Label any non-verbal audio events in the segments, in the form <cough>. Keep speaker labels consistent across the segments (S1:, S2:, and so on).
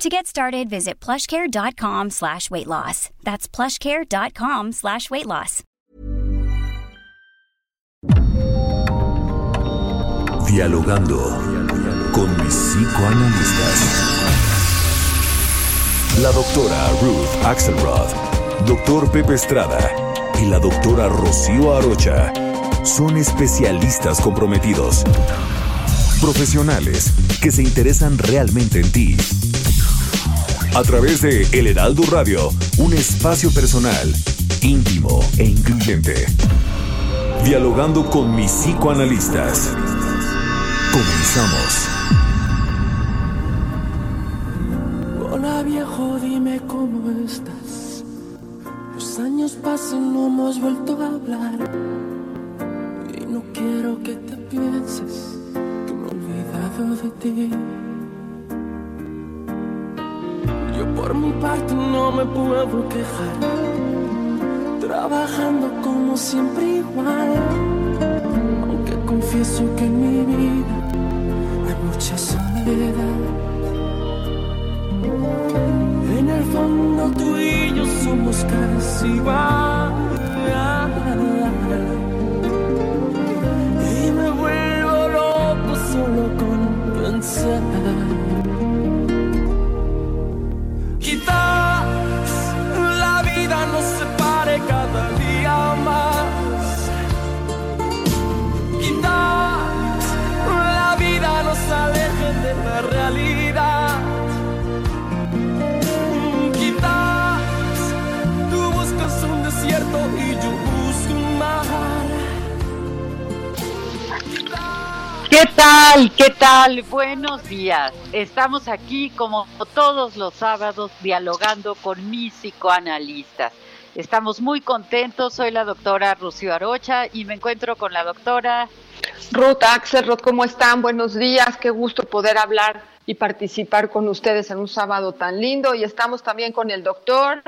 S1: To get started, visit plushcare.com slash weight loss. That's plushcare.com slash weight loss.
S2: Dialogando con mis psicoanalistas. La doctora Ruth Axelrod, doctor Pepe Estrada y la doctora Rocío Arocha son especialistas comprometidos. Profesionales que se interesan realmente en ti. A través de El Heraldo Radio, un espacio personal, íntimo e incluyente. Dialogando con mis psicoanalistas. Comenzamos.
S3: Hola viejo, dime cómo estás. Los años pasan, no hemos vuelto a hablar. Y no quiero que te pienses que me he olvidado de ti. Yo por mi parte no me puedo quejar. Trabajando como siempre igual. Aunque confieso que en mi vida hay mucha soledad. En el fondo tú y yo somos casi igual.
S4: ¿Qué tal? Buenos días. Estamos aquí como todos los sábados dialogando con mis psicoanalistas. Estamos muy contentos. Soy la doctora Rocío Arocha y me encuentro con la doctora
S5: Ruth Axelrod, ¿cómo están? Buenos días, qué gusto poder hablar y participar con ustedes en un sábado tan lindo. Y estamos también con el doctor.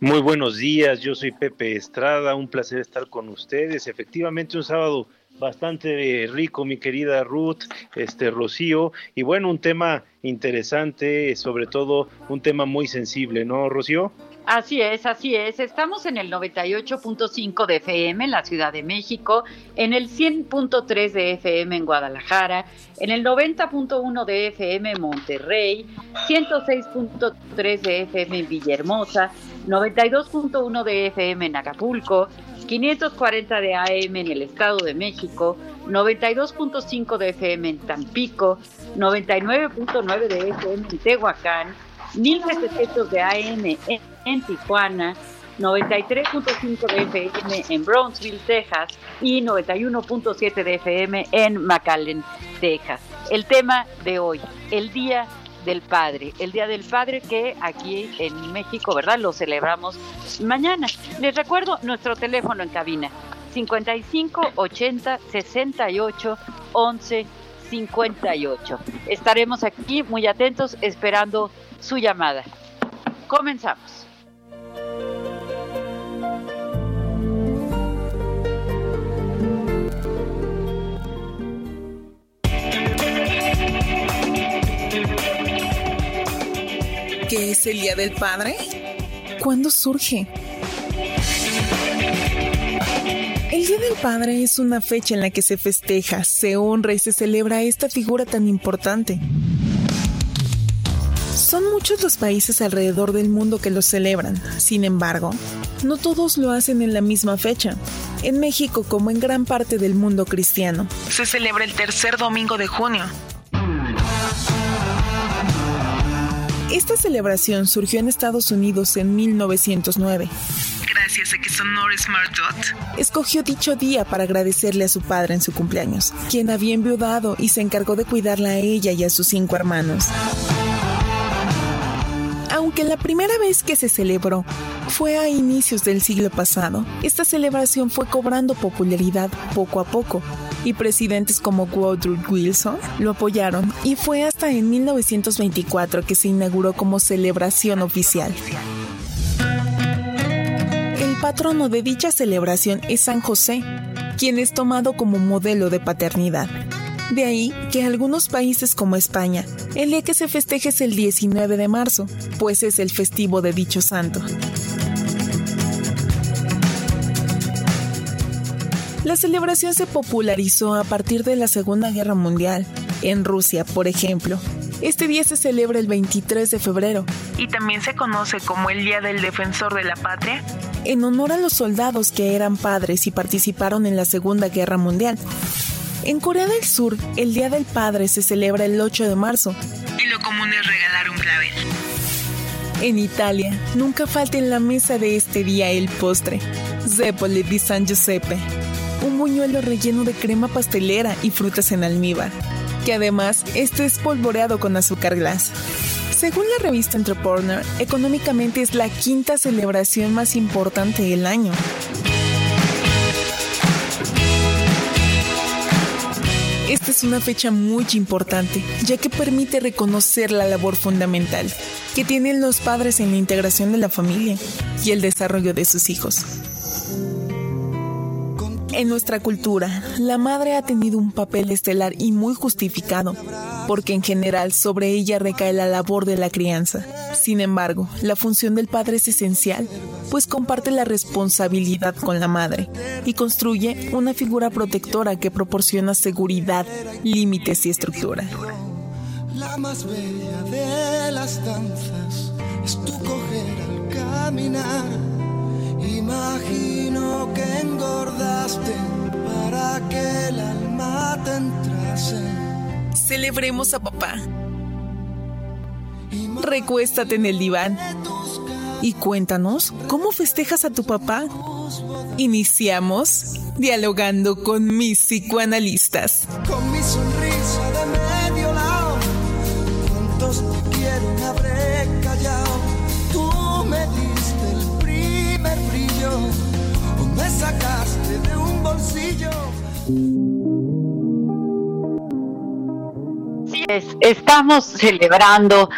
S6: Muy buenos días, yo soy Pepe Estrada, un placer estar con ustedes. Efectivamente, un sábado bastante rico, mi querida Ruth, este Rocío, y bueno, un tema interesante, sobre todo un tema muy sensible, ¿no, Rocío?
S4: Así es, así es. Estamos en el 98.5 de FM en la Ciudad de México, en el 100.3 de FM en Guadalajara, en el 90.1 de FM en Monterrey, 106.3 de FM en Villahermosa, 92.1 de FM en Acapulco, 540 de AM en el Estado de México, 92.5 de FM en Tampico, 99.9 de FM en Tehuacán, 1700 de AM en, en Tijuana, 93.5 de FM en Brownsville, Texas y 91.7 de FM en McAllen, Texas. El tema de hoy, el Día del Padre, el Día del Padre que aquí en México, ¿verdad? Lo celebramos mañana. Les recuerdo nuestro teléfono en cabina, 55 80 68 11 58. Estaremos aquí muy atentos esperando su llamada. Comenzamos.
S7: ¿Qué es el Día del Padre? ¿Cuándo surge? El Día del Padre es una fecha en la que se festeja, se honra y se celebra esta figura tan importante. Son muchos los países alrededor del mundo que lo celebran, sin embargo, no todos lo hacen en la misma fecha. En México, como en gran parte del mundo cristiano, se celebra el tercer domingo de junio. Esta celebración surgió en Estados Unidos en 1909. Gracias a que Sonores Martot escogió dicho día para agradecerle a su padre en su cumpleaños, quien había enviudado y se encargó de cuidarla a ella y a sus cinco hermanos. Aunque la primera vez que se celebró fue a inicios del siglo pasado, esta celebración fue cobrando popularidad poco a poco y presidentes como Woodrow Wilson lo apoyaron y fue hasta en 1924 que se inauguró como celebración oficial. El patrono de dicha celebración es San José, quien es tomado como modelo de paternidad. De ahí que algunos países como España, el día que se festeje es el 19 de marzo, pues es el festivo de dicho santo. La celebración se popularizó a partir de la Segunda Guerra Mundial. En Rusia, por ejemplo, este día se celebra el 23 de febrero y también se conoce como el Día del Defensor de la Patria, en honor a los soldados que eran padres y participaron en la Segunda Guerra Mundial. En Corea del Sur, el Día del Padre se celebra el 8 de marzo. Y lo común es regalar un clavel. En Italia, nunca falta en la mesa de este día el postre, Zeppole di San Giuseppe, un buñuelo relleno de crema pastelera y frutas en almíbar, que además este es polvoreado con azúcar glass. Según la revista Entrepreneur, económicamente es la quinta celebración más importante del año. Esta es una fecha muy importante, ya que permite reconocer la labor fundamental que tienen los padres en la integración de la familia y el desarrollo de sus hijos. En nuestra cultura, la madre ha tenido un papel estelar y muy justificado, porque en general sobre ella recae la labor de la crianza. Sin embargo, la función del padre es esencial, pues comparte la responsabilidad con la madre y construye una figura protectora que proporciona seguridad, límites y estructura.
S3: La más bella de las danzas es tu coger al caminar Imagino que engordaste para que el alma te entrase.
S7: Celebremos a papá. Recuéstate en el diván y cuéntanos cómo festejas a tu papá. Iniciamos dialogando con mis psicoanalistas.
S3: Con mi sonrisa de medio lado, ¿cuántos te quieren habré callado? Brillo, o me sacaste de un bolsillo.
S4: Estamos celebrando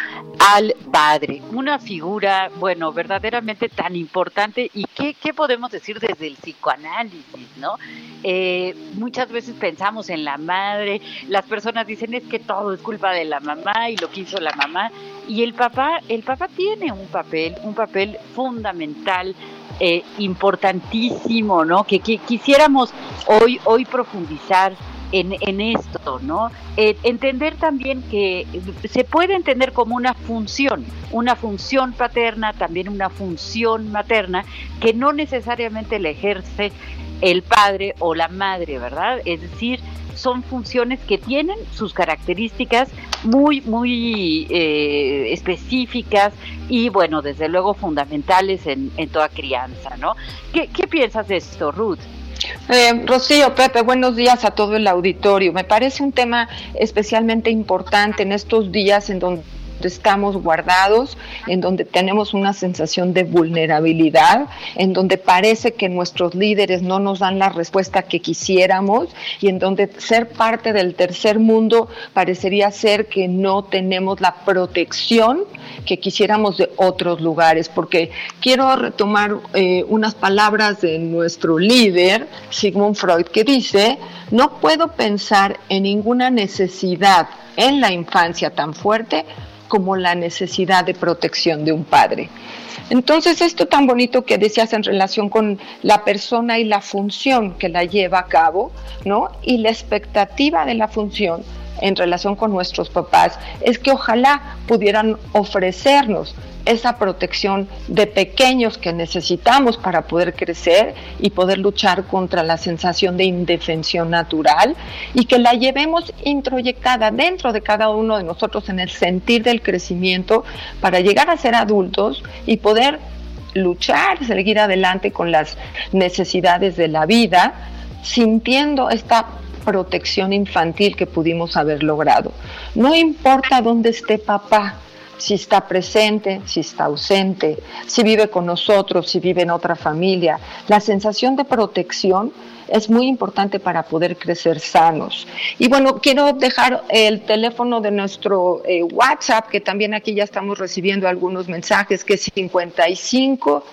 S4: al padre, una figura, bueno, verdaderamente tan importante y qué, qué podemos decir desde el psicoanálisis, ¿no? Eh, muchas veces pensamos en la madre, las personas dicen es que todo es culpa de la mamá y lo que hizo la mamá y el papá, el papá tiene un papel, un papel fundamental eh, importantísimo, ¿no? Que, que, quisiéramos hoy, hoy profundizar en, en esto, ¿no? Eh, entender también que se puede entender como una función, una función paterna, también una función materna, que no necesariamente la ejerce el padre o la madre, ¿verdad? Es decir, son funciones que tienen sus características muy, muy eh, específicas y, bueno, desde luego fundamentales en, toda crianza, ¿no? ¿Qué, ¿Qué piensas de esto, Ruth?
S5: Eh, Rocío, Pepe, buenos días a todo el auditorio. Me parece un tema especialmente importante en estos días en donde estamos guardados, en donde tenemos una sensación de vulnerabilidad, en donde parece que nuestros líderes no nos dan la respuesta que quisiéramos y en donde ser parte del tercer mundo parecería ser que no tenemos la protección que quisiéramos de otros lugares, porque quiero retomar eh, unas palabras de nuestro líder, Sigmund Freud, que dice, no puedo pensar en ninguna necesidad en la infancia tan fuerte como la necesidad de protección de un padre. Entonces, esto tan bonito que decías en relación con la persona y la función que la lleva a cabo, ¿no? Y la expectativa de la función en relación con nuestros papás es que ojalá pudieran ofrecernos esa protección de pequeños que necesitamos para poder crecer y poder luchar contra la sensación de indefensión natural y que la llevemos introyectada dentro de cada uno de nosotros en el sentir del crecimiento para llegar a ser adultos y poder luchar, seguir adelante con las necesidades de la vida, sintiendo esta protección infantil que pudimos haber logrado. No importa dónde esté papá, si está presente, si está ausente, si vive con nosotros, si vive en otra familia. La sensación de protección es muy importante para poder crecer sanos. Y bueno, quiero dejar el teléfono de nuestro eh, WhatsApp, que también aquí ya estamos recibiendo algunos mensajes, que es 55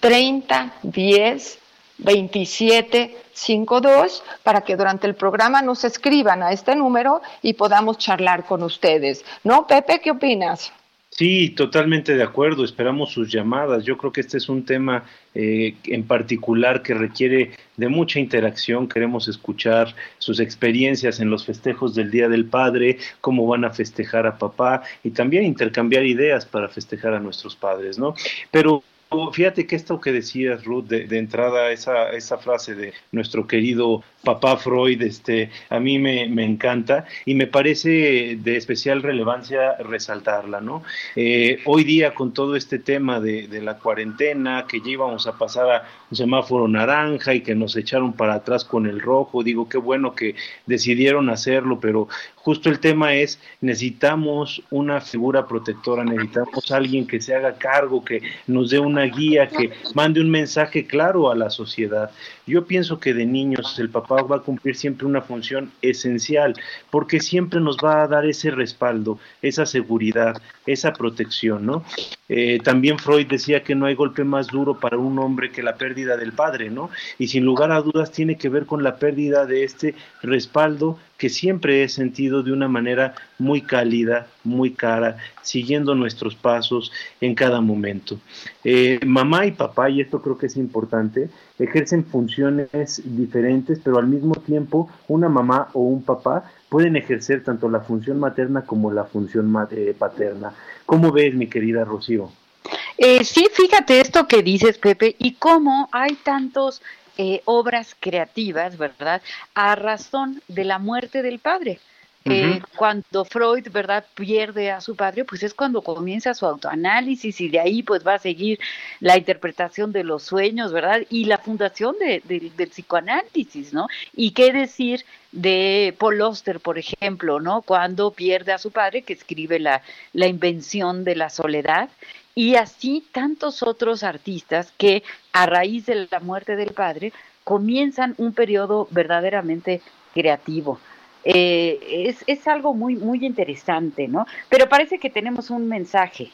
S5: 30 10 27 52 para que durante el programa nos escriban a este número y podamos charlar con ustedes. ¿No, Pepe? ¿Qué opinas?
S6: Sí, totalmente de acuerdo. Esperamos sus llamadas. Yo creo que este es un tema eh, en particular que requiere de mucha interacción. Queremos escuchar sus experiencias en los festejos del Día del Padre, cómo van a festejar a papá y también intercambiar ideas para festejar a nuestros padres, ¿no? Pero fíjate que esto que decías, Ruth, de, entrada, esa, esa frase de nuestro querido papá Freud, este, a mí me, encanta y me parece de especial relevancia resaltarla, ¿no? Eh, hoy día con todo este tema de, de, la cuarentena, que ya íbamos a pasar a un semáforo naranja y que nos echaron para atrás con el rojo, digo, qué bueno que decidieron hacerlo, pero justo el tema es, necesitamos una figura protectora, necesitamos alguien que se haga cargo, que nos dé una guía, que mande un mensaje claro a la sociedad. Yo pienso que de niños el papá va a cumplir siempre una función esencial, porque siempre nos va a dar ese respaldo, esa seguridad, esa protección, ¿no? Eh, también Freud decía que no hay golpe más duro para un hombre que la pérdida del padre, ¿no? Y sin lugar a dudas tiene que ver con la pérdida de este respaldo que siempre he sentido de una manera muy cálida, muy cara, siguiendo nuestros pasos en cada momento. Eh, mamá y papá, y esto creo que es importante, ejercen funciones diferentes, pero al mismo tiempo una mamá o un papá pueden ejercer tanto la función materna como la función eh, paterna. ¿Cómo ves, mi querida Rocío?
S4: Eh, sí, fíjate esto que dices, Pepe, y cómo hay tantos eh, obras creativas, ¿verdad? A razón de la muerte del padre. Eh, cuando Freud, ¿verdad?, pierde a su padre, pues es cuando comienza su autoanálisis y de ahí pues va a seguir la interpretación de los sueños, ¿verdad? Y la fundación de, del psicoanálisis, ¿no? Y qué decir de Paul Oster, por ejemplo, ¿no? Cuando pierde a su padre, que escribe la, la invención de la soledad, y así tantos otros artistas que a raíz de la muerte del padre comienzan un periodo verdaderamente creativo. Eh, es, es algo muy, muy interesante, ¿no? Pero parece que tenemos un mensaje.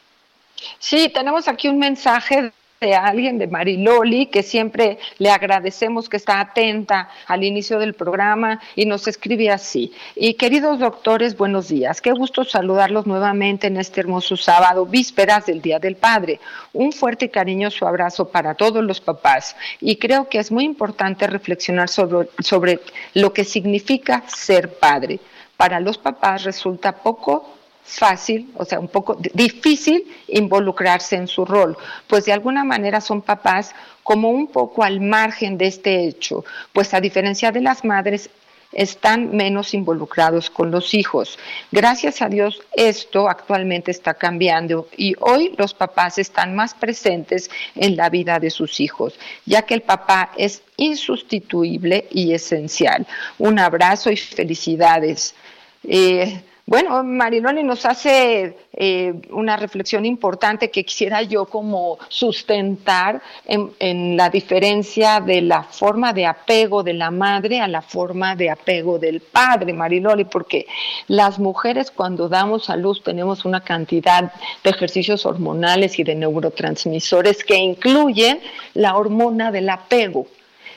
S5: Sí, tenemos aquí un mensaje de alguien, de Mariloli, que siempre le agradecemos que está atenta al inicio del programa y nos escribe así. Y queridos doctores, buenos días. Qué gusto saludarlos nuevamente en este hermoso sábado, vísperas del Día del Padre. Un fuerte y cariñoso abrazo para todos los papás. Y creo que es muy importante reflexionar sobre, sobre lo que significa ser padre. Para los papás resulta poco fácil, o sea, un poco difícil involucrarse en su rol, pues de alguna manera son papás como un poco al margen de este hecho, pues a diferencia de las madres, están menos involucrados con los hijos. Gracias a Dios esto actualmente está cambiando y hoy los papás están más presentes en la vida de sus hijos, ya que el papá es insustituible y esencial. Un abrazo y felicidades. Eh, bueno, Mariloni nos hace eh, una reflexión importante que quisiera yo como sustentar en, la diferencia de la forma de apego de la madre a la forma de apego del padre, Mariloli, porque las mujeres cuando damos a luz tenemos una cantidad de ejercicios hormonales y de neurotransmisores que incluyen la hormona del apego.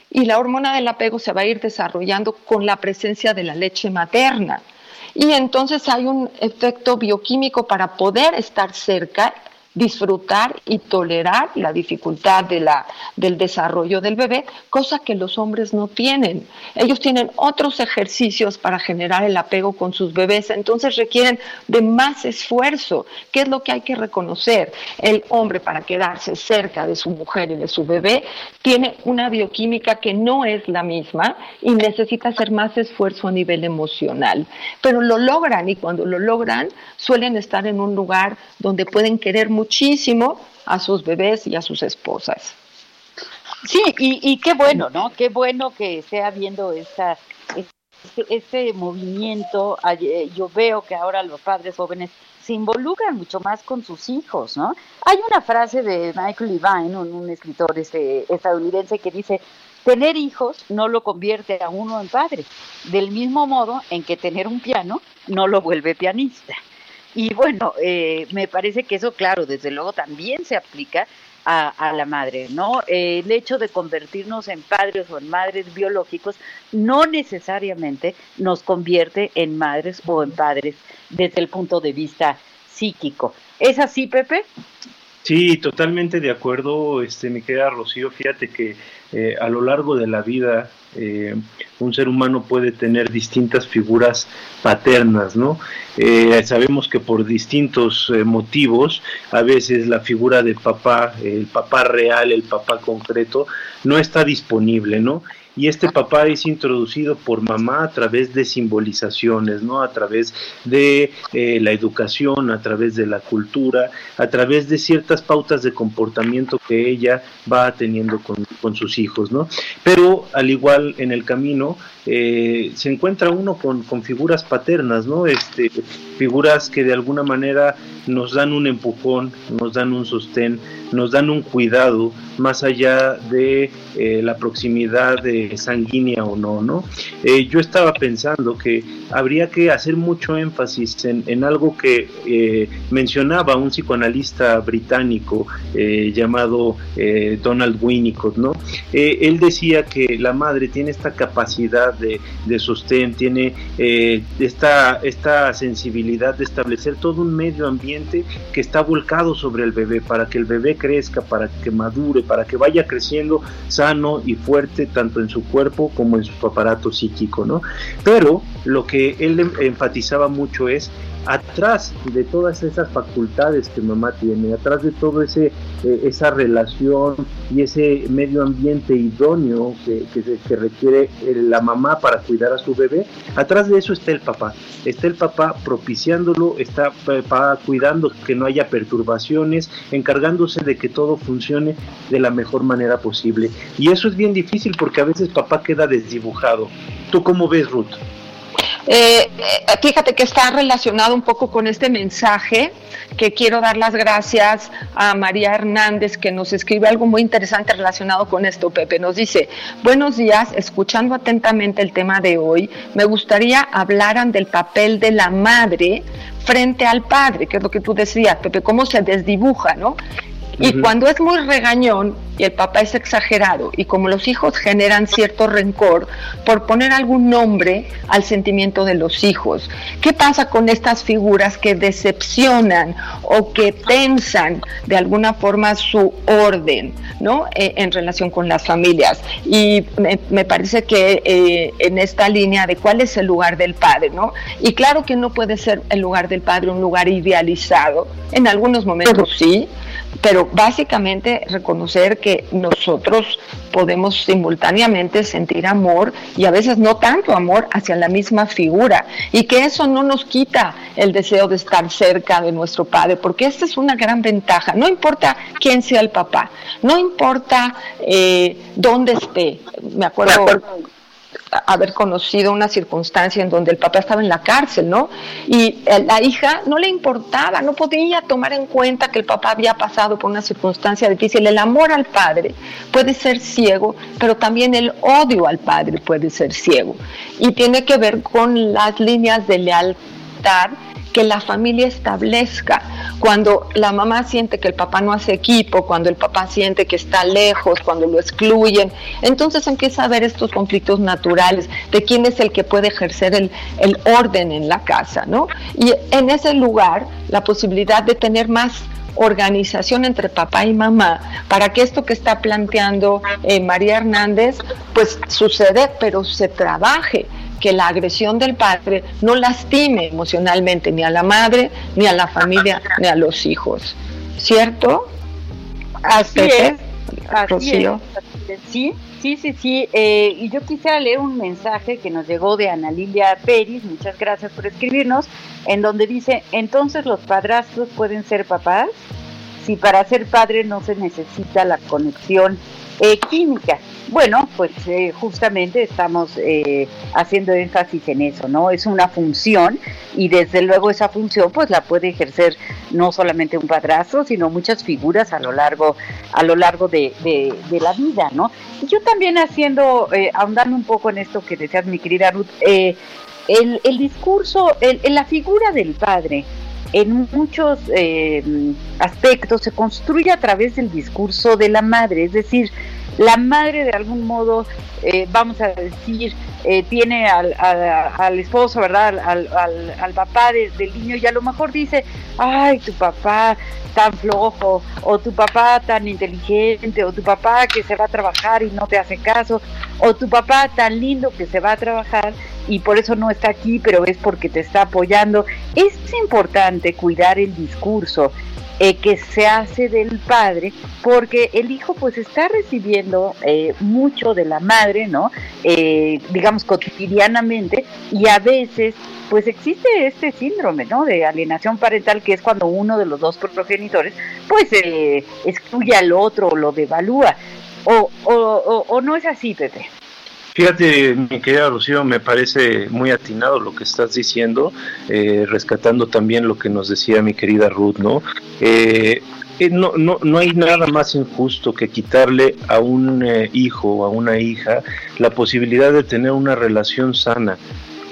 S5: Y la hormona del apego se va a ir desarrollando con la presencia de la leche materna y entonces hay un efecto bioquímico para poder estar cerca disfrutar y tolerar la dificultad de la, del desarrollo del bebé, cosa que los hombres no tienen. Ellos tienen otros ejercicios para generar el apego con sus bebés, entonces requieren de más esfuerzo. ¿Qué es lo que hay que reconocer? El hombre para quedarse cerca de su mujer y de su bebé tiene una bioquímica que no es la misma y necesita hacer más esfuerzo a nivel emocional, pero lo logran y cuando lo logran suelen estar en un lugar donde pueden querer muchísimo a sus bebés y a sus esposas.
S4: Sí, y, qué bueno, ¿no? Qué bueno que esté habiendo esta, este, este movimiento. Yo veo que ahora los padres jóvenes se involucran mucho más con sus hijos, ¿no? Hay una frase de Michael Levine, un, escritor este, estadounidense, que dice, tener hijos no lo convierte a uno en padre, del mismo modo en que tener un piano no lo vuelve pianista. Y bueno, eh, me parece que eso, claro, desde luego también se aplica a, la madre, ¿no? el hecho de convertirnos en padres o en madres biológicos no necesariamente nos convierte en madres o en padres desde el punto de vista psíquico. ¿Es así, Pepe?
S6: Sí, totalmente de acuerdo, este, mi querida Rocío. Fíjate que eh, a lo largo de la vida eh, un ser humano puede tener distintas figuras paternas, ¿no? Eh, sabemos que por distintos motivos, a veces la figura de papá, el papá real, el papá concreto, no está disponible, ¿no? Y este papá es introducido por mamá a través de simbolizaciones, ¿no? A través de eh, la educación, a través de la cultura, a través de ciertas pautas de comportamiento que ella va teniendo con, con sus hijos, ¿no? Pero al igual en el camino eh, se encuentra uno con, con, figuras paternas, ¿no? Este, figuras que de alguna manera nos dan un empujón, nos dan un sostén, nos dan un cuidado más allá de eh, la proximidad de sanguínea o no, ¿no? Eh, yo estaba pensando que habría que hacer mucho énfasis en, en algo que eh, mencionaba un psicoanalista británico llamado Donald Winnicott, ¿no? él decía que la madre tiene esta capacidad de, de sostén, tiene esta, esta sensibilidad de establecer todo un medio ambiente que está volcado sobre el bebé para que el bebé crezca, para que madure, para que vaya creciendo sano y fuerte tanto en su cuerpo como en su aparato psíquico, ¿no? Pero lo que él em, enfatizaba mucho es atrás de todas esas facultades que mamá tiene, atrás de todo ese eh, esa relación y ese medio ambiente idóneo que, que, requiere eh, la mamá para cuidar a su bebé, atrás de eso está el papá, está el papá propiciándolo, está papá cuidando que no haya perturbaciones, encargándose de que todo funcione de la mejor manera posible. Y eso es bien difícil porque a veces papá queda desdibujado. ¿Tú cómo ves, Ruth?
S5: Eh, eh, fíjate que está relacionado un poco con este mensaje que quiero dar las gracias a María Hernández que nos escribe algo muy interesante relacionado con esto, Pepe. Nos dice, buenos días, escuchando atentamente el tema de hoy, me gustaría hablaran del papel de la madre frente al padre, que es lo que tú decías, Pepe, cómo se desdibuja, ¿no? Y cuando es muy regañón y el papá es exagerado y como los hijos generan cierto rencor por poner algún nombre al sentimiento de los hijos, ¿qué pasa con estas figuras que decepcionan o que tensan de alguna forma su orden ¿no? Eh, en relación con las familias? Y me, parece que eh, en esta línea de cuál es el lugar del padre, ¿no? Y claro que no puede ser el lugar del padre un lugar idealizado, en algunos momentos sí, pero básicamente reconocer que nosotros podemos simultáneamente sentir amor y a veces no tanto amor hacia la misma figura y que eso no nos quita el deseo de estar cerca de nuestro padre, porque esta es una gran ventaja, no importa quién sea el papá, no importa eh, dónde esté, me acuerdo haber conocido una circunstancia en donde el papá estaba en la cárcel, ¿no? Y la hija no le importaba, no podía tomar en cuenta que el papá había pasado por una circunstancia difícil. El amor al padre puede ser ciego, pero también el odio al padre puede ser ciego. Y tiene que ver con las líneas de lealtad que la familia establezca. Cuando la mamá siente que el papá no hace equipo, cuando el papá siente que está lejos, cuando lo excluyen, entonces empieza a haber estos conflictos naturales de quién es el que puede ejercer el, el orden en la casa, ¿no? Y en ese lugar, la posibilidad de tener más organización entre papá y mamá para que esto que está planteando eh, María Hernández pues sucede pero se trabaje que la agresión del padre no lastime emocionalmente ni a la madre, ni a la familia, ni a los hijos. ¿Cierto?
S4: Así es. Rocío. Sí, sí, sí, sí. Eh, y yo quisiera leer un mensaje que nos llegó de Ana Lilia Pérez, muchas gracias por escribirnos, en donde dice, entonces los padrastros pueden ser papás si para ser padre no se necesita la conexión eh, química. Bueno, pues eh, justamente estamos eh, haciendo énfasis en eso, ¿no? Es una función y desde luego esa función pues la puede ejercer no solamente un padrastro, sino muchas figuras a lo largo, a lo largo de, la vida, ¿no? Y yo también haciendo, eh, ahondando un poco en esto que decías mi querida Ruth, el, el, discurso, el, la figura del padre, en muchos aspectos se construye a través del discurso de la madre, es decir, la madre de algún modo, eh, vamos a decir, eh, tiene al, al, esposo, ¿verdad? Al, al, papá del niño y a lo mejor dice, ay, tu papá tan flojo, o tu papá tan inteligente, o tu papá que se va a trabajar y no te hace caso, o tu papá tan lindo que se va a trabajar y por eso no está aquí, pero es porque te está apoyando. Es importante cuidar el discurso eh, que se hace del padre, porque el hijo pues está recibiendo eh, mucho de la madre, ¿no? Eh, digamos cotidianamente, y a veces pues existe este síndrome, ¿no? De alienación parental, que es cuando uno de los dos progenitores pues excluye al otro o lo devalúa. O, o, o no es así, Pepe.
S6: Fíjate, mi querida Rocío, me parece muy atinado lo que estás diciendo, eh, rescatando también lo que nos decía mi querida Ruth, ¿no? Eh, eh, no, no, no hay nada más injusto que quitarle a un hijo o a una hija la posibilidad de tener una relación sana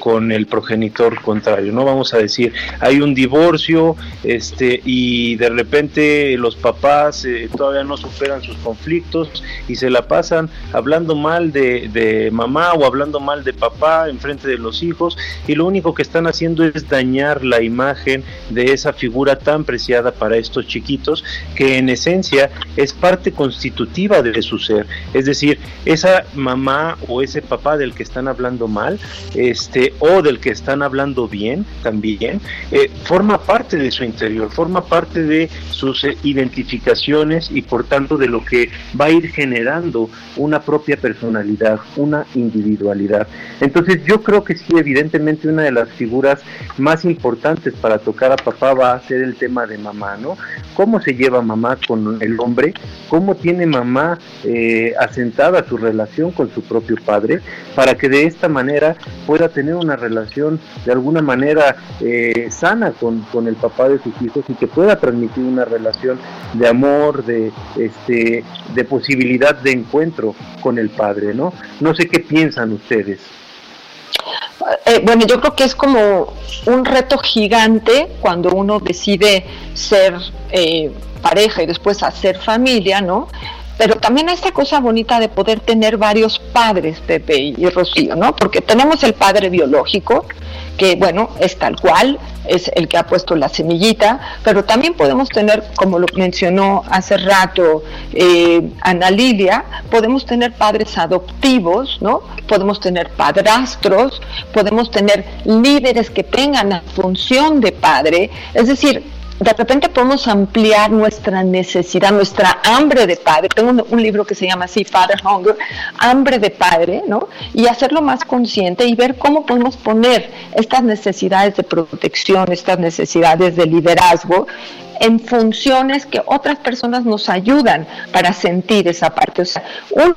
S6: con el progenitor contrario. No vamos a decir, hay un divorcio este, y de repente los papás eh, todavía no superan sus conflictos y se la pasan hablando mal de, de mamá o hablando mal de papá en frente de los hijos y lo único que están haciendo es dañar la imagen de esa figura tan preciada para estos chiquitos que en esencia es parte constitutiva de su ser. Es decir, esa mamá o ese papá del que están hablando mal, este, o del que están hablando bien también, eh, forma parte de su interior, forma parte de sus eh, identificaciones y por tanto de lo que va a ir generando una propia personalidad, una individualidad. Entonces yo creo que sí, evidentemente una de las figuras más importantes para tocar a papá va a ser el tema de mamá, ¿no? ¿Cómo se lleva mamá con el hombre? ¿Cómo tiene mamá eh, asentada su relación con su propio padre? Para que de esta manera pueda tener una relación de alguna manera eh, sana con, con, el papá de sus hijos y que pueda transmitir una relación de amor, de, este, de posibilidad de encuentro con el padre, ¿no? No sé qué piensan ustedes.
S5: Eh, bueno, yo creo que es como un reto gigante cuando uno decide ser eh, pareja y después hacer familia, ¿no? Pero también esta cosa bonita de poder tener varios padres, Pepe y Rocío, ¿no? Porque tenemos el padre biológico, que bueno, es tal cual, es el que ha puesto la semillita, pero también podemos tener, como lo mencionó hace rato eh, Ana Lilia, podemos tener padres adoptivos, ¿no? Podemos tener padrastros, podemos tener líderes que tengan la función de padre, es decir, de repente podemos ampliar nuestra necesidad, nuestra hambre de padre. Tengo un, libro que se llama así, Father Hunger, hambre de padre, ¿no? Y hacerlo más consciente y ver cómo podemos poner estas necesidades de protección, estas necesidades de liderazgo en funciones que otras personas nos ayudan para sentir esa parte. O sea,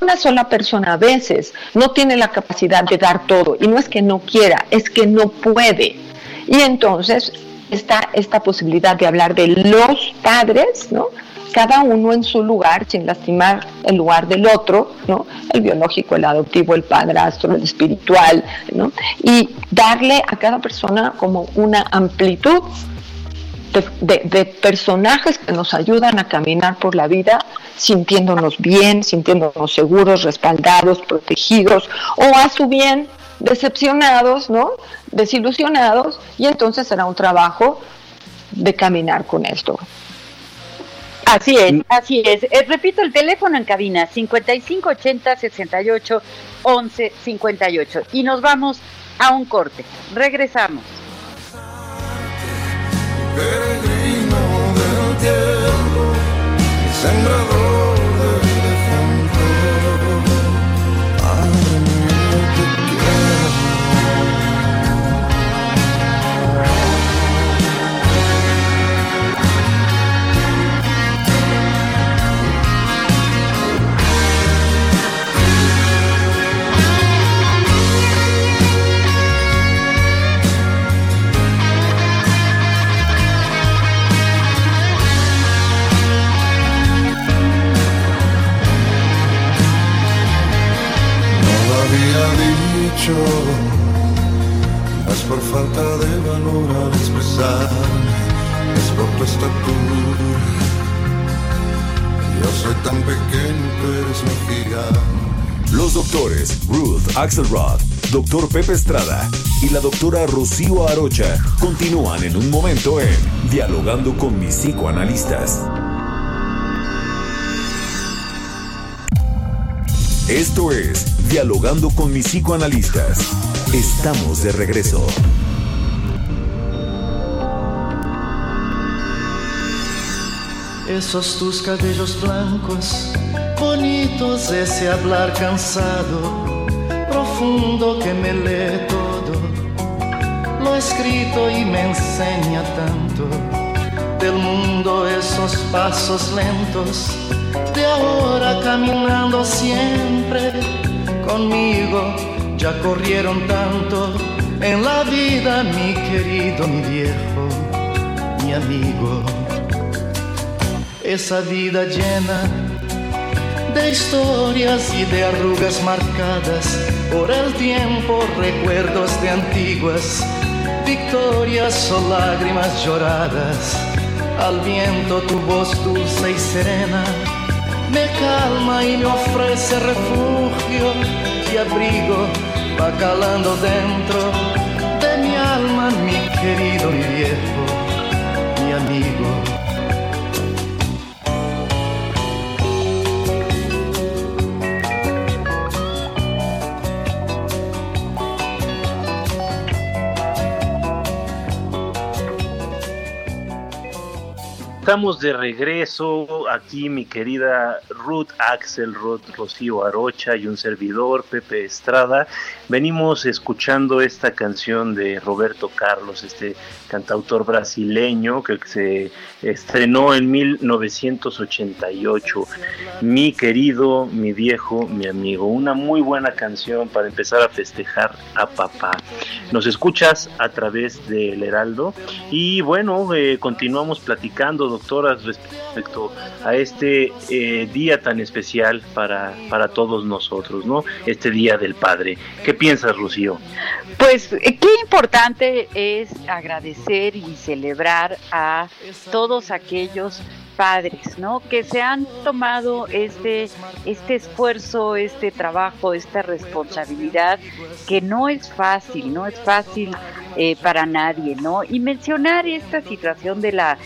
S5: una sola persona a veces no tiene la capacidad de dar todo y no es que no quiera, es que no puede. Y entonces está esta posibilidad de hablar de los padres, ¿no? cada uno en su lugar, sin lastimar el lugar del otro, ¿no? El biológico, el adoptivo, el padrastro, el espiritual, ¿no? Y darle a cada persona como una amplitud de, de, personajes que nos ayudan a caminar por la vida sintiéndonos bien, sintiéndonos seguros, respaldados, protegidos, o a su bien decepcionados, ¿no? Desilusionados, y entonces será un trabajo de caminar con esto.
S4: Así es, mm. así es. Eh, repito, el teléfono en cabina, 5580-68-1158. Y nos vamos a un corte. Regresamos.
S8: Peregrino del tiempo, por falta de valor al expresarme, es por tu estatura. Yo soy tan pequeño, tú eres mi gigante.
S2: Los doctores Ruth Axelrod, doctor Pepe Estrada y la doctora Rocío Arocha continúan en un momento en Dialogando con mis psicoanalistas. Esto es Dialogando con mis psicoanalistas. Estamos de regreso.
S9: Esos tus cabellos blancos, bonitos, ese hablar cansado, profundo que me lee todo, lo escrito y me enseña tanto del mundo esos pasos lentos de ahora caminando siempre conmigo ya corrieron tanto en la vida mi querido mi viejo mi amigo esa vida llena de historias y de arrugas marcadas por el tiempo, recuerdos de antiguas victorias o lágrimas lloradas. Al viento tu voz dulce y serena me calma y me ofrece refugio y abrigo, va calando dentro de mi alma, mi querido, mi viejo, mi amigo.
S6: Estamos de regreso aquí, mi querida Ruth Axel, Ruth Rocío Arocha y un servidor, Pepe Estrada. Venimos escuchando esta canción de Roberto Carlos, este cantautor brasileño que se estrenó en 1988. Mi querido, mi viejo, mi amigo. Una muy buena canción para empezar a festejar a papá. Nos escuchas a través del Heraldo y bueno, eh, continuamos platicando doctoras respecto a este eh, día tan especial para, para todos nosotros, ¿no? Este Día del Padre. ¿Qué piensas, Rocío?
S4: Pues eh, qué importante es agradecer y celebrar a todos aquellos padres, ¿no? Que se han tomado este, este esfuerzo, este trabajo, esta responsabilidad, que no es fácil, no es fácil eh, para nadie, ¿no? Y mencionar esta situación de la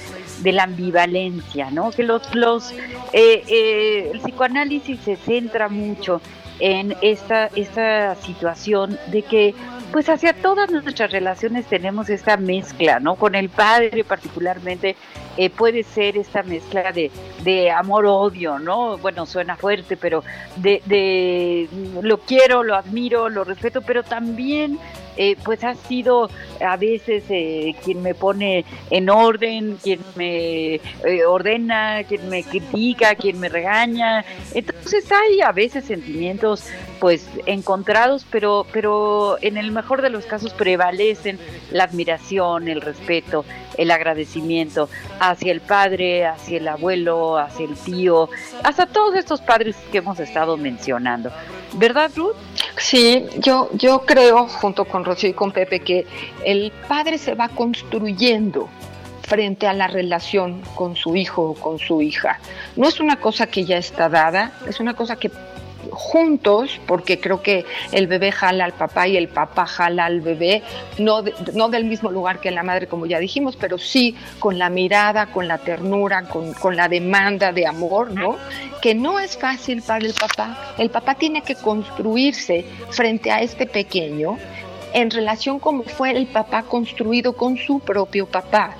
S4: de la ambivalencia, ¿no? Que los, los eh, eh, el psicoanálisis se centra mucho en esta, esta situación de que pues hacia todas nuestras relaciones tenemos esta mezcla, ¿no? Con el padre particularmente eh, puede ser esta mezcla de, de amor-odio, ¿no? Bueno, suena fuerte, pero de, de lo quiero, lo admiro, lo respeto, pero también eh, pues ha sido a veces eh, quien me pone en orden, quien me eh, ordena, quien me critica, quien me regaña. Entonces hay a veces sentimientos pues encontrados, pero, pero en el mejor de los casos prevalecen la admiración, el respeto, el agradecimiento hacia el padre, hacia el abuelo, hacia el tío, hasta todos estos padres que hemos estado mencionando. ¿Verdad, Ruth?
S5: Sí, yo, yo creo, junto con Rocío y con Pepe, que el padre se va construyendo frente a la relación con su hijo o con su hija. No es una cosa que ya está dada, es una cosa que juntos, porque creo que el bebé jala al papá y el papá jala al bebé, no, no del mismo lugar que la madre, como ya dijimos, pero sí con la mirada, con la ternura, con, con la demanda de amor, ¿no? Que no es fácil para el papá. El papá tiene que construirse frente a este pequeño en relación como fue el papá construido con su propio papá.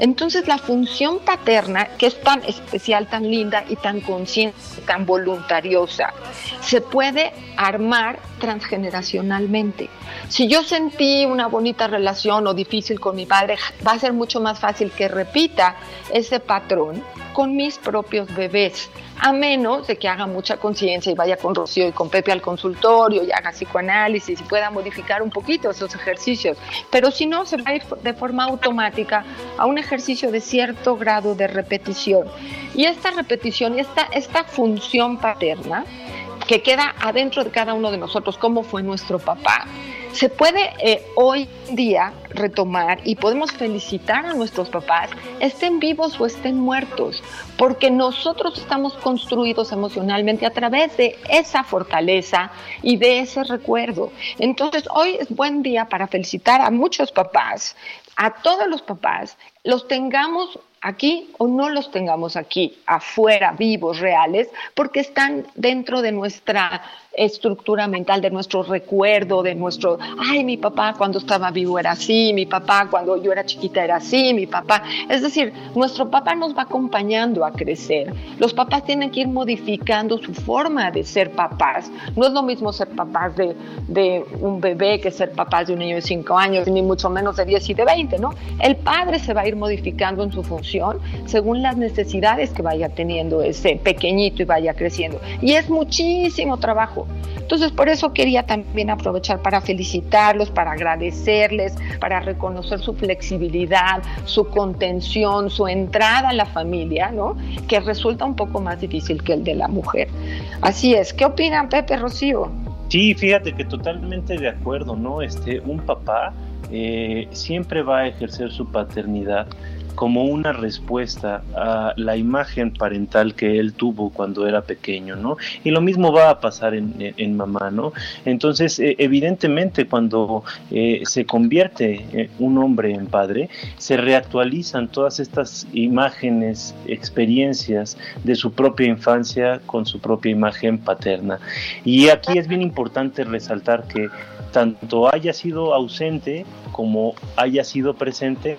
S5: Entonces la función paterna, que es tan especial, tan linda y tan consciente, tan voluntariosa, se puede armar transgeneracionalmente. Si yo sentí una bonita relación o difícil con mi padre, va a ser mucho más fácil que repita ese patrón con mis propios bebés, a menos de que haga mucha conciencia y vaya con Rocío y con Pepe al consultorio y haga psicoanálisis y pueda modificar un poquito esos ejercicios. Pero si no, se va a ir de forma automática a un ejercicio de cierto grado de repetición. Y esta repetición, esta, esta función paterna, que queda adentro de cada uno de nosotros, cómo fue nuestro papá, se puede eh, hoy día retomar y podemos felicitar a nuestros papás, estén vivos o estén muertos, porque nosotros estamos construidos emocionalmente a través de esa fortaleza y de ese recuerdo. Entonces, hoy es buen día para felicitar a muchos papás, a todos los papás, los tengamos aquí o no los tengamos aquí, afuera, vivos, reales, porque están dentro de nuestra estructura mental, de nuestro recuerdo, de nuestro, ay, mi papá cuando estaba vivo era así, mi papá cuando yo era chiquita era así, mi papá. Es decir, nuestro papá nos va acompañando a crecer. Los papás tienen que ir modificando su forma de ser papás. No es lo mismo ser papás de, de un bebé que ser papás de un niño de 5 años, ni mucho menos de 10 y de 20, ¿no? El padre se va a ir modificando en su función según las necesidades que vaya teniendo ese pequeñito y vaya creciendo. Y es muchísimo trabajo. Entonces, por eso quería también aprovechar para felicitarlos, para agradecerles, para reconocer su flexibilidad, su contención, su entrada en la familia, ¿no? Que resulta un poco más difícil que el de la mujer. Así es. ¿Qué opinan, Pepe Rocío?
S6: Sí, fíjate que totalmente de acuerdo, ¿no? Este, un papá eh, siempre va a ejercer su paternidad como una respuesta a la imagen parental que él tuvo cuando era pequeño, ¿no? Y lo mismo va a pasar en, mamá, ¿no? Entonces, eh, evidentemente, cuando eh, se convierte eh, un hombre en padre, se reactualizan todas estas imágenes, experiencias de su propia infancia con su propia imagen paterna. Y aquí es bien importante resaltar que tanto haya sido ausente como haya sido presente,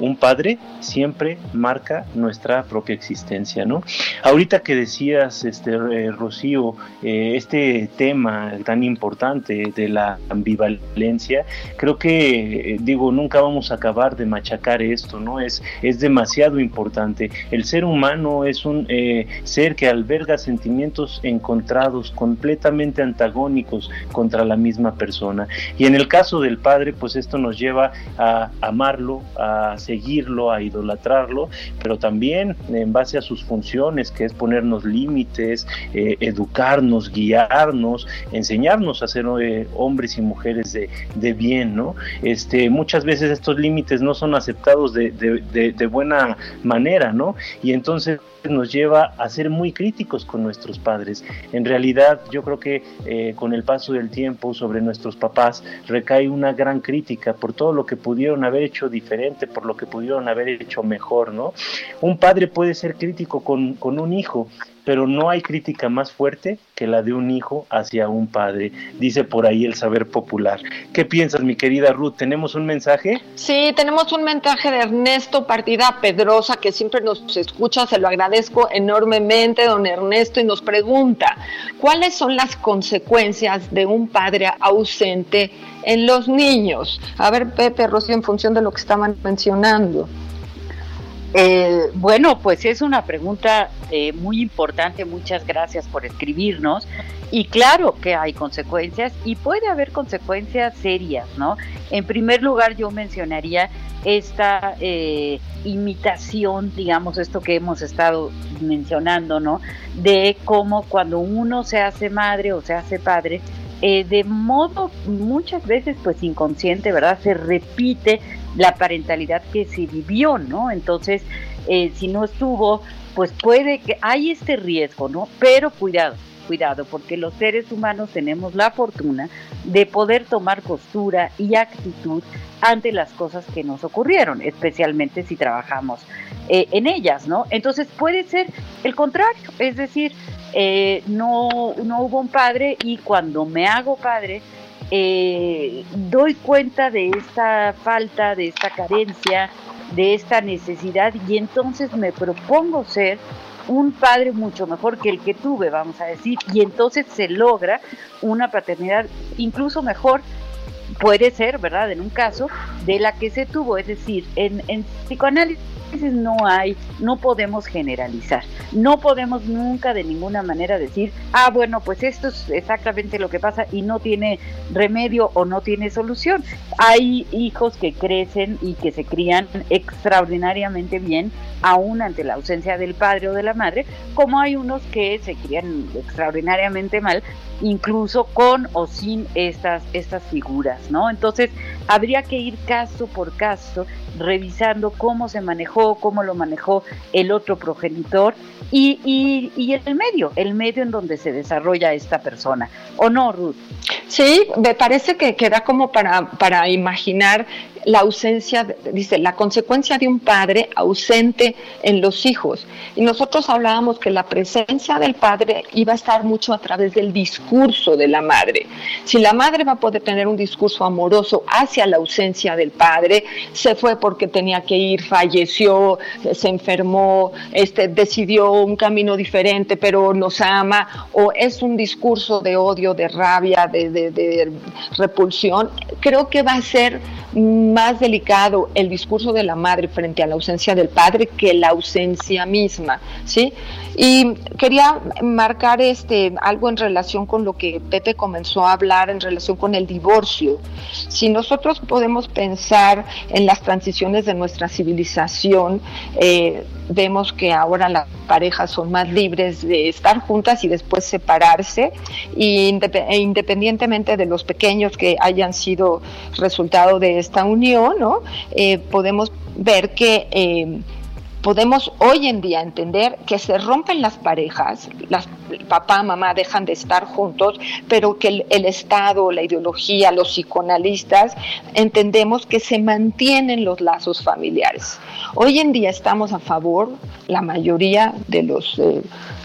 S6: un padre siempre marca nuestra propia existencia, ¿no? Ahorita que decías, este, eh, Rocío, eh, este tema tan importante de la ambivalencia, creo que, eh, digo, nunca vamos a acabar de machacar esto, ¿no? Es, es demasiado importante. El ser humano es un ser que alberga sentimientos encontrados, completamente antagónicos contra la misma persona. Y en el caso del padre, pues esto nos lleva a amarlo, a seguirlo, a idolatrarlo, pero también en base a sus funciones, que es ponernos límites, eh, educarnos, guiarnos, enseñarnos a ser eh, hombres y mujeres de, de, bien, ¿no? Este, muchas veces estos límites no son aceptados de, de, de buena manera, ¿no? Y entonces nos lleva a ser muy críticos con nuestros padres. En realidad, yo creo que eh, con el paso del tiempo sobre nuestros papás recae una gran crítica por todo lo que pudieron haber hecho diferente, por lo que pudieron haber hecho mejor, ¿no? Un padre puede ser crítico con, con un hijo, pero no hay crítica más fuerte que la de un hijo hacia un padre, dice por ahí el saber popular. ¿Qué piensas, mi querida Ruth? ¿Tenemos un mensaje?
S5: Sí, tenemos un mensaje de Ernesto Partida Pedrosa, que siempre nos escucha, se lo agradezco enormemente, don Ernesto, y nos pregunta, ¿cuáles son las consecuencias de un padre ausente en los niños? A ver, Pepe, Rocío, en función de lo que estaban mencionando.
S4: Eh, bueno, pues es una pregunta eh, muy importante. Muchas gracias por escribirnos. Y claro que hay consecuencias y puede haber consecuencias serias, ¿no? En primer lugar, yo mencionaría esta eh, imitación, digamos, esto que hemos estado mencionando, ¿no? De cómo cuando uno se hace madre o se hace padre, de modo muchas veces pues inconsciente, ¿verdad? Se repite la parentalidad que se vivió, ¿no? Entonces, eh, si no estuvo, pues puede que hay este riesgo, ¿no? Pero cuidado, cuidado, porque los seres humanos tenemos la fortuna de poder tomar postura y actitud ante las cosas que nos ocurrieron, especialmente si trabajamos eh, en ellas, ¿no? Entonces puede ser el contrario, es decir, eh, no, no hubo un padre y cuando me hago padre, eh, doy cuenta de esta falta, de esta carencia, de esta necesidad y entonces me propongo ser un padre mucho mejor que el que tuve, vamos a decir, y entonces se logra una paternidad incluso mejor puede ser, ¿verdad? En un caso de la que se tuvo, es decir, en, en psicoanálisis no hay, no podemos generalizar, no podemos nunca de ninguna manera decir, ah, bueno, pues esto es exactamente lo que pasa y no tiene remedio o no tiene solución. Hay hijos que crecen y que se crían extraordinariamente bien, aún ante la ausencia del padre o de la madre, como hay unos que se crían extraordinariamente mal, incluso con o sin estas, estas figuras, ¿no? Entonces, habría que ir caso por caso, revisando cómo se manejó, cómo lo manejó el otro progenitor y, y, y el medio, el medio en donde se desarrolla esta persona. ¿O no, Ruth?
S5: Sí, me parece que queda como para, para imaginar la ausencia, dice, la consecuencia de un padre ausente en los hijos. Y nosotros hablábamos que la presencia del padre iba a estar mucho a través del discurso de la madre. Si la madre va a poder tener un discurso amoroso hacia la ausencia del padre, se fue porque tenía que ir, falleció, se enfermó, este, decidió un camino diferente, pero nos ama, o es un discurso de odio, de rabia, de, de repulsión, creo que va a ser más delicado el discurso de la madre frente a la ausencia del padre que la ausencia misma, ¿sí? Y quería marcar este algo en relación con lo que Pepe comenzó a hablar en relación con el divorcio. Si nosotros podemos pensar en las transiciones de nuestra civilización, eh, vemos que ahora las parejas son más libres de estar juntas y después separarse, e independientemente de los pequeños que hayan sido resultado de esta unión, Eh, podemos ver que eh, podemos hoy en día entender que se rompen las parejas, las papá, mamá dejan de estar juntos, pero que el, el, Estado, la ideología, los psicoanalistas entendemos que se mantienen los lazos familiares. Hoy en día estamos a favor, la mayoría de los eh,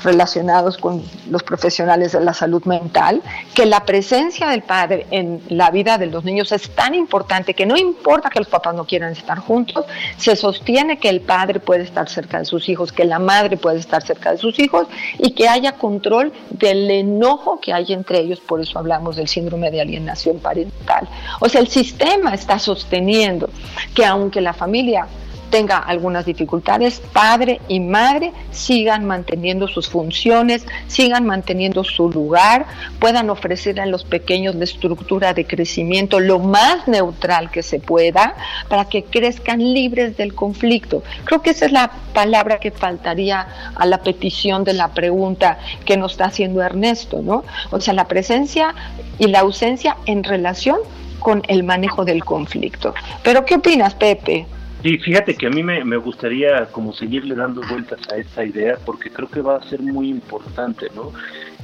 S5: relacionados con los profesionales de la salud mental, que la presencia del padre en la vida de los niños es tan importante que no importa que los papás no quieran estar juntos, se sostiene que el padre puede estar cerca de sus hijos, que la madre puede estar cerca de sus hijos y que haya control del enojo que hay entre ellos, por eso hablamos del síndrome de alienación parental. O sea, el sistema está sosteniendo que aunque la familia tenga algunas dificultades, padre y madre sigan manteniendo sus funciones, sigan manteniendo su lugar, puedan ofrecer a los pequeños la estructura de crecimiento lo más neutral que se pueda para que crezcan libres del conflicto. Creo que esa es la palabra que faltaría a la petición de la pregunta que nos está haciendo Ernesto, ¿no? O sea, la presencia y la ausencia en relación con el manejo del conflicto. Pero ¿qué opinas, Pepe?
S6: Sí, fíjate que a mí me, me, gustaría como seguirle dando vueltas a esta idea porque creo que va a ser muy importante, ¿no?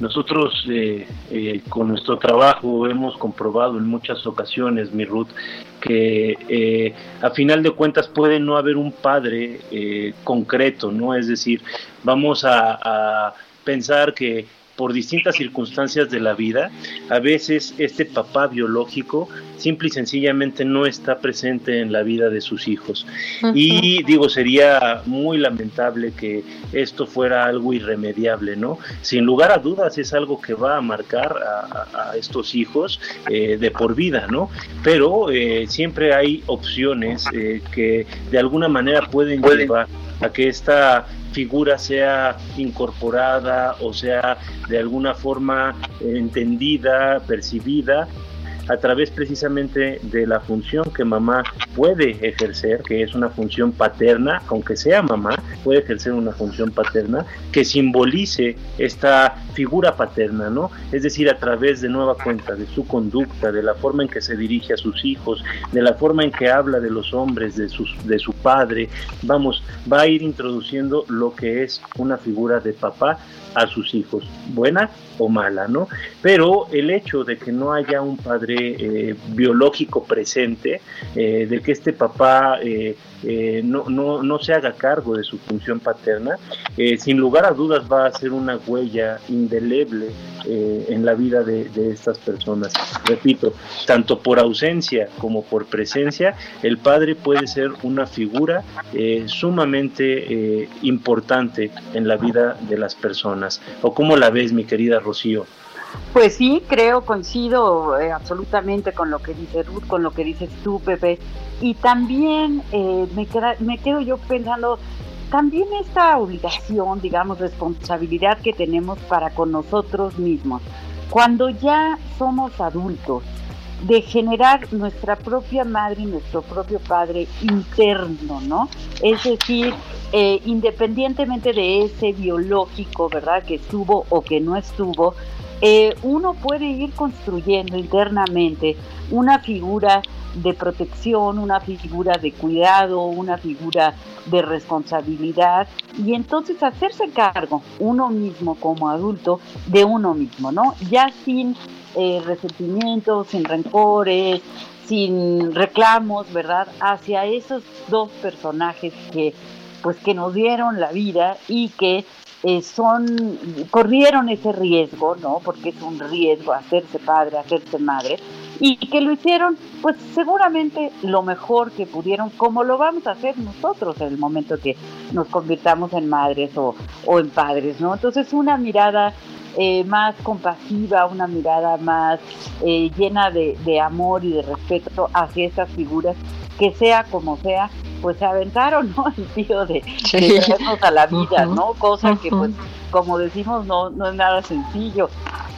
S6: Nosotros eh, eh, con nuestro trabajo hemos comprobado en muchas ocasiones, mi Ruth, que eh, a final de cuentas puede no haber un padre eh, concreto, ¿no? Es decir, vamos a, a pensar que por distintas circunstancias de la vida, a veces este papá biológico simple y sencillamente no está presente en la vida de sus hijos. Uh -huh. Y digo, sería muy lamentable que esto fuera algo irremediable, ¿no? Sin lugar a dudas es algo que va a marcar a, a estos hijos eh, de por vida, ¿no? Pero eh, siempre hay opciones eh, que de alguna manera pueden llevar a que esta figura sea incorporada o sea de alguna forma entendida, percibida a través precisamente de la función que mamá puede ejercer, que es una función paterna, aunque sea mamá, puede ejercer una función paterna que simbolice esta figura paterna, ¿no? Es decir, a través de nueva cuenta de su conducta, de la forma en que se dirige a sus hijos, de la forma en que habla de los hombres, de, sus, de su padre, vamos, va a ir introduciendo lo que es una figura de papá a sus hijos, buena o mala, ¿no? Pero el hecho de que no haya un padre eh, biológico presente, eh, de que este papá eh, no, no, no, se haga cargo de su función paterna, sin lugar a dudas va a ser una huella indeleble en la vida de, de, estas personas. Repito, tanto por ausencia como por presencia, el padre puede ser una figura sumamente importante en la vida de las personas. ¿O cómo la ves, mi querida Rocío?
S4: Pues sí, creo, coincido eh, absolutamente con lo que dice Ruth, con lo que dices tú, Pepe. Y también eh, me, queda, me quedo yo pensando, también esta obligación, digamos, responsabilidad que tenemos para con nosotros mismos. Cuando ya somos adultos, de generar nuestra propia madre y nuestro propio padre interno, ¿no? Es decir, eh, independientemente de ese biológico, ¿verdad? Que estuvo o que no estuvo, eh, uno puede ir construyendo internamente una figura de protección, una figura de cuidado, una figura de responsabilidad y entonces hacerse cargo uno mismo como adulto de uno mismo, ¿no? Ya sin eh, resentimientos, sin rencores, sin reclamos, ¿verdad? Hacia esos dos personajes que pues que nos dieron la vida y que eh, son corrieron ese riesgo, ¿no? Porque es un riesgo hacerse padre, hacerse madre y que lo hicieron pues seguramente lo mejor que pudieron, como lo vamos a hacer nosotros en el momento que nos convirtamos en madres o, en padres, ¿no? Entonces una mirada eh, más compasiva, una mirada más eh, llena de, de, amor y de respeto hacia esas figuras, que sea como sea, pues se aventaron, ¿no? <laughs> El tío de, traernos a la vida, ¿no? Cosa que, pues, como decimos, no, no es nada sencillo.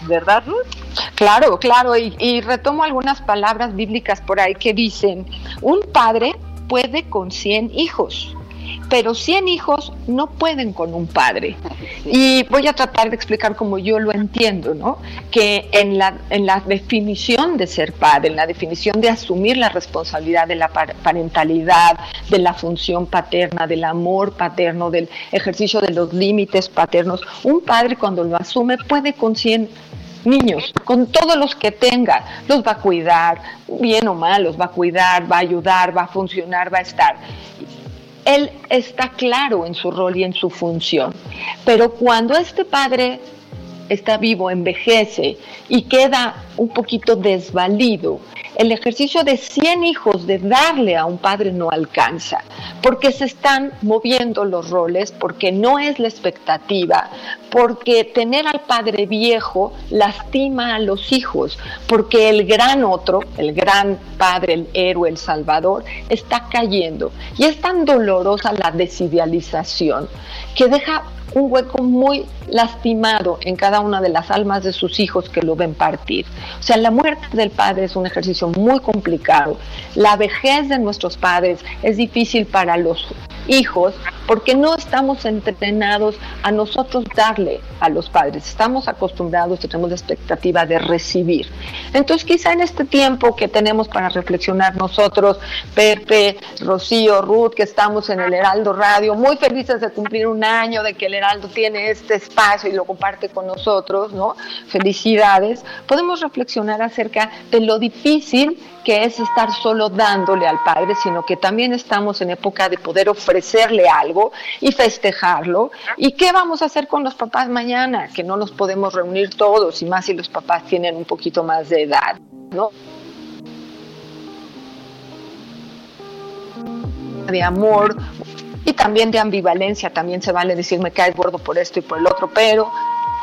S4: ¿Verdad, Ruth?
S5: Claro, claro, y, y retomo algunas palabras bíblicas por ahí que dicen, un padre puede con 100 hijos, pero 100 hijos no pueden con un padre. Y voy a tratar de explicar como yo lo entiendo, ¿no? Que en la, en la definición de ser padre, en la definición de asumir la responsabilidad de la parentalidad, de la función paterna, del amor paterno, del ejercicio de los límites paternos, un padre cuando lo asume puede con 100 niños, con todos los que tenga, los va a cuidar, bien o mal, los va a cuidar, va a ayudar, va a funcionar, va a estar él está claro en su rol y en su función. Pero cuando este padre está vivo, envejece y queda un poquito desvalido, el ejercicio de 100 hijos de darle a un padre no alcanza, porque se están moviendo los roles, porque no es la expectativa, porque tener al padre viejo lastima a los hijos, porque el gran otro, el gran padre, el héroe, el salvador, está cayendo. Y es tan dolorosa la desidealización que deja un hueco muy lastimado en cada una de las almas de sus hijos que lo ven partir. O sea, la muerte del padre es un ejercicio muy complicado. La vejez de nuestros padres es difícil para los hijos porque no estamos entrenados a nosotros darle a los padres. Estamos acostumbrados, tenemos la expectativa de recibir. Entonces, quizá en este tiempo que tenemos para reflexionar nosotros, Pepe, Rocío, Ruth, que estamos en el Heraldo Radio, muy felices de cumplir un año de que el Heraldo tiene este espacio y lo comparte con nosotros, ¿no? Felicidades. Podemos reflexionar acerca de lo difícil que es estar solo dándole al Padre, sino que también estamos en época de poder ofrecerle algo y festejarlo. ¿Y qué vamos a hacer con los papás mañana? Que no nos podemos reunir todos, y más si los papás tienen un poquito más de edad, ¿no? de amor, también de ambivalencia, también se vale decir me caes gordo por esto y por el otro, pero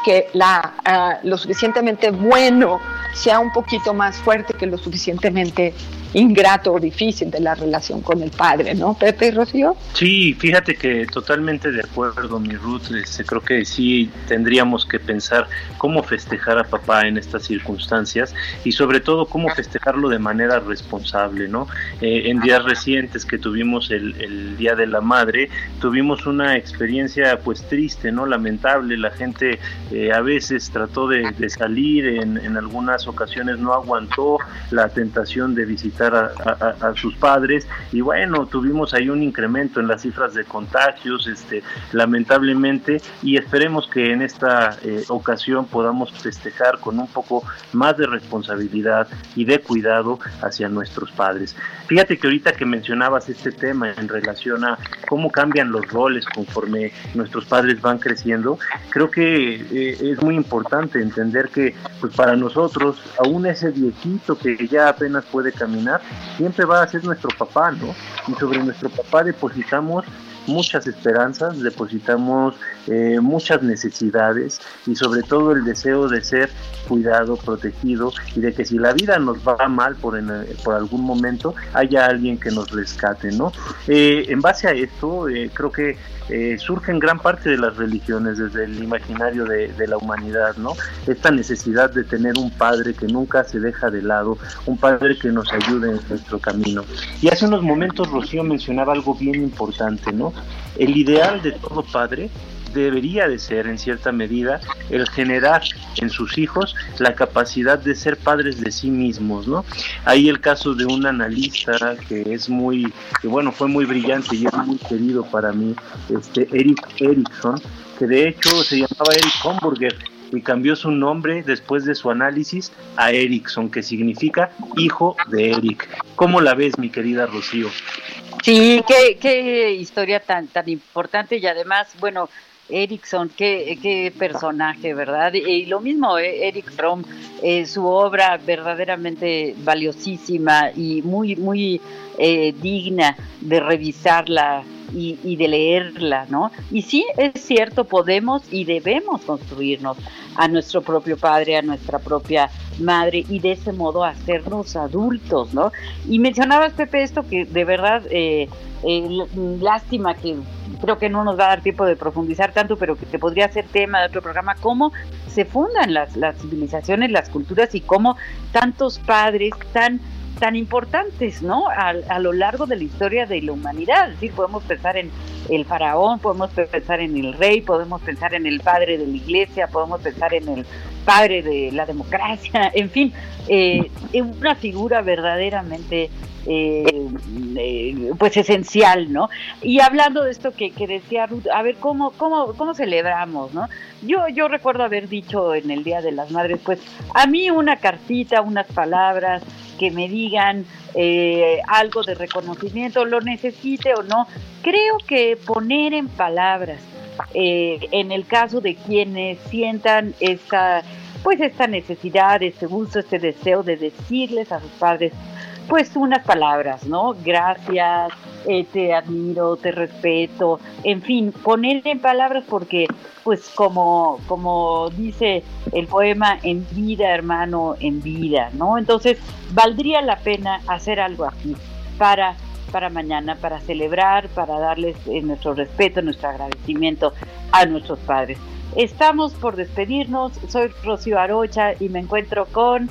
S5: que la, ah, lo suficientemente bueno sea un poquito más fuerte que lo suficientemente ingrato o difícil de la relación con el padre, ¿no, Pepe y Rocío?
S6: Sí, fíjate que totalmente de acuerdo, mi Ruth. Este, creo que sí tendríamos que pensar cómo festejar a papá en estas circunstancias y sobre todo cómo festejarlo de manera responsable, ¿no? Eh, en días recientes que tuvimos el, Día de la Madre, tuvimos una experiencia pues triste, ¿no? Lamentable. La gente eh, a veces trató de, salir, en, en algunas ocasiones no aguantó la tentación de visitar a, sus padres y bueno, tuvimos ahí un incremento en las cifras de contagios, este, lamentablemente, y esperemos que en esta eh, ocasión podamos festejar con un poco más de responsabilidad y de cuidado hacia nuestros padres. Fíjate que ahorita que mencionabas este tema en relación a cómo cambian los roles conforme nuestros padres van creciendo, creo que eh, es muy importante entender que pues para nosotros, aún ese viejito que ya apenas puede caminar, siempre va a ser nuestro papá, ¿no? Y sobre nuestro papá depositamos muchas esperanzas, depositamos eh, muchas necesidades y sobre todo el deseo de ser cuidado, protegido y de que si la vida nos va mal por, por algún momento, haya alguien que nos rescate, ¿no? Eh, en base a esto, eh, creo que eh, surge en gran parte de las religiones, desde el imaginario de, de, la humanidad, ¿no? Esta necesidad de tener un padre que nunca se deja de lado, un padre que nos ayude en nuestro camino. Y hace unos momentos Rocío mencionaba algo bien importante, ¿no? El ideal de todo padre debería de ser en cierta medida el generar en sus hijos la capacidad de ser padres de sí mismos, ¿no? Hay el caso de un analista que es muy, que bueno, fue muy brillante y es muy querido para mí, este Eric Erickson, que de hecho se llamaba Eric Homburger y cambió su nombre después de su análisis a Erickson, que significa hijo de Eric. ¿Cómo la ves, mi querida Rocío?
S4: Sí, qué, qué historia tan, tan importante y además, bueno, Erickson, qué, qué personaje, ¿verdad? Y, lo mismo, eh, Eric Fromm, eh, su obra verdaderamente valiosísima y muy, muy eh, digna de revisarla y, y, de leerla, ¿no? Y sí, es cierto, podemos y debemos construirnos a nuestro propio padre, a nuestra propia madre y de ese modo hacernos adultos, ¿no? Y mencionabas, Pepe, esto que de verdad, eh, eh, lástima que creo que no nos va a dar tiempo de profundizar tanto, pero que, podría ser tema de otro programa, cómo se fundan las, las civilizaciones, las culturas y cómo tantos padres tan tan importantes, ¿no? A, lo largo de la historia de la humanidad. Sí, podemos pensar en el faraón, podemos pensar en el rey, podemos pensar en el padre de la iglesia, podemos pensar en el padre de la democracia, <laughs> en fin, eh, una figura verdaderamente eh, eh, pues esencial, ¿no? Y hablando de esto que, que, decía Ruth, a ver cómo, cómo, cómo celebramos, ¿no? Yo, yo recuerdo haber dicho en el Día de las Madres, pues a mí una cartita, unas palabras, que me digan eh, algo de reconocimiento, lo necesite o no. Creo que poner en palabras, eh, en el caso de quienes sientan esta, pues esta necesidad, este gusto, este deseo de decirles a sus padres, pues unas palabras, ¿no? Gracias, eh, te admiro, te respeto, en fin, poner en palabras porque, pues como, como dice el poema, en vida, hermano, en vida, ¿no? Entonces, valdría la pena hacer algo aquí para para mañana, para celebrar, para darles eh, nuestro respeto, nuestro agradecimiento a nuestros padres. Estamos por despedirnos. Soy Rocío Arocha y me encuentro con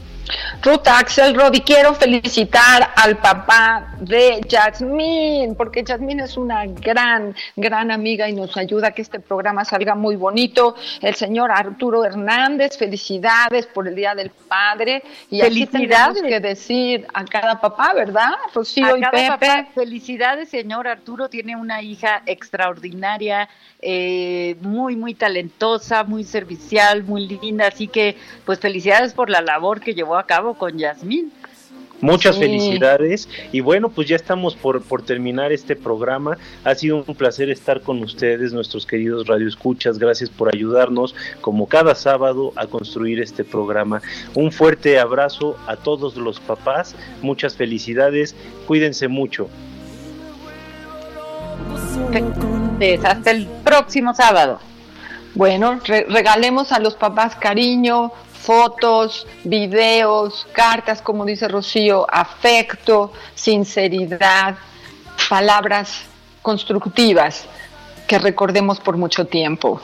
S5: Ruth Axel Rodi. Quiero felicitar al papá de Jasmine, porque Jasmine es una gran, gran amiga y nos ayuda a que este programa salga muy bonito. El señor Arturo Hernández, felicidades por el Día del Padre. Y felicidades. Así que decir a cada papá, ¿verdad? Rocío y Pepe.
S4: felicidades, señor Arturo. Tiene una hija extraordinaria eh, muy, muy talentosa, muy servicial, muy linda. Así que, pues felicidades por la labor que llevó a cabo con Yasmín.
S6: Muchas felicidades y bueno, pues ya estamos por, por terminar este programa. Ha sido un placer estar con ustedes, nuestros queridos radioescuchas. Gracias por ayudarnos, como cada sábado, a construir este programa. Un fuerte abrazo a todos los papás. Muchas felicidades. Cuídense mucho.
S4: Hasta el próximo sábado.
S5: Bueno, regalemos a los papás cariño, fotos, videos, cartas, como dice Rocío, afecto, sinceridad, palabras constructivas que recordemos por mucho tiempo.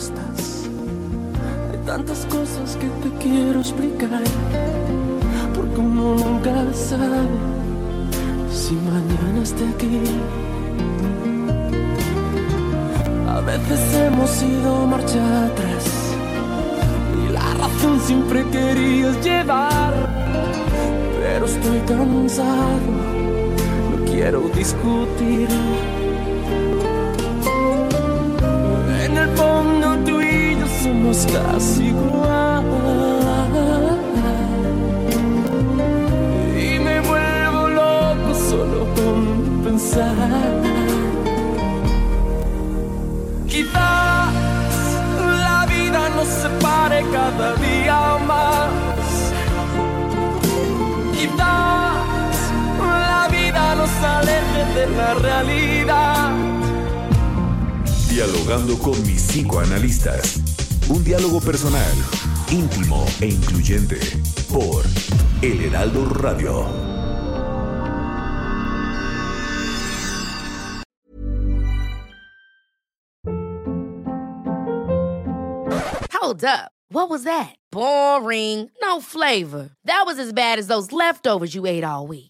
S3: Estás. Hay tantas cosas que te quiero explicar. Porque uno nunca sabe si mañana esté aquí. A veces hemos ido marcha atrás. Y la razón siempre querías llevar. Pero estoy cansado. No quiero discutir. Somos casi igual. Y me vuelvo loco solo con pensar. Quizás la vida nos separe cada día más. Quizás la vida nos aleje de la realidad.
S2: Dialogando con mis psicoanalistas. Un diálogo personal, íntimo e incluyente. Por El Heraldo Radio.
S10: Hold up. What was that? Boring. No flavor. That was as bad as those leftovers you ate all week.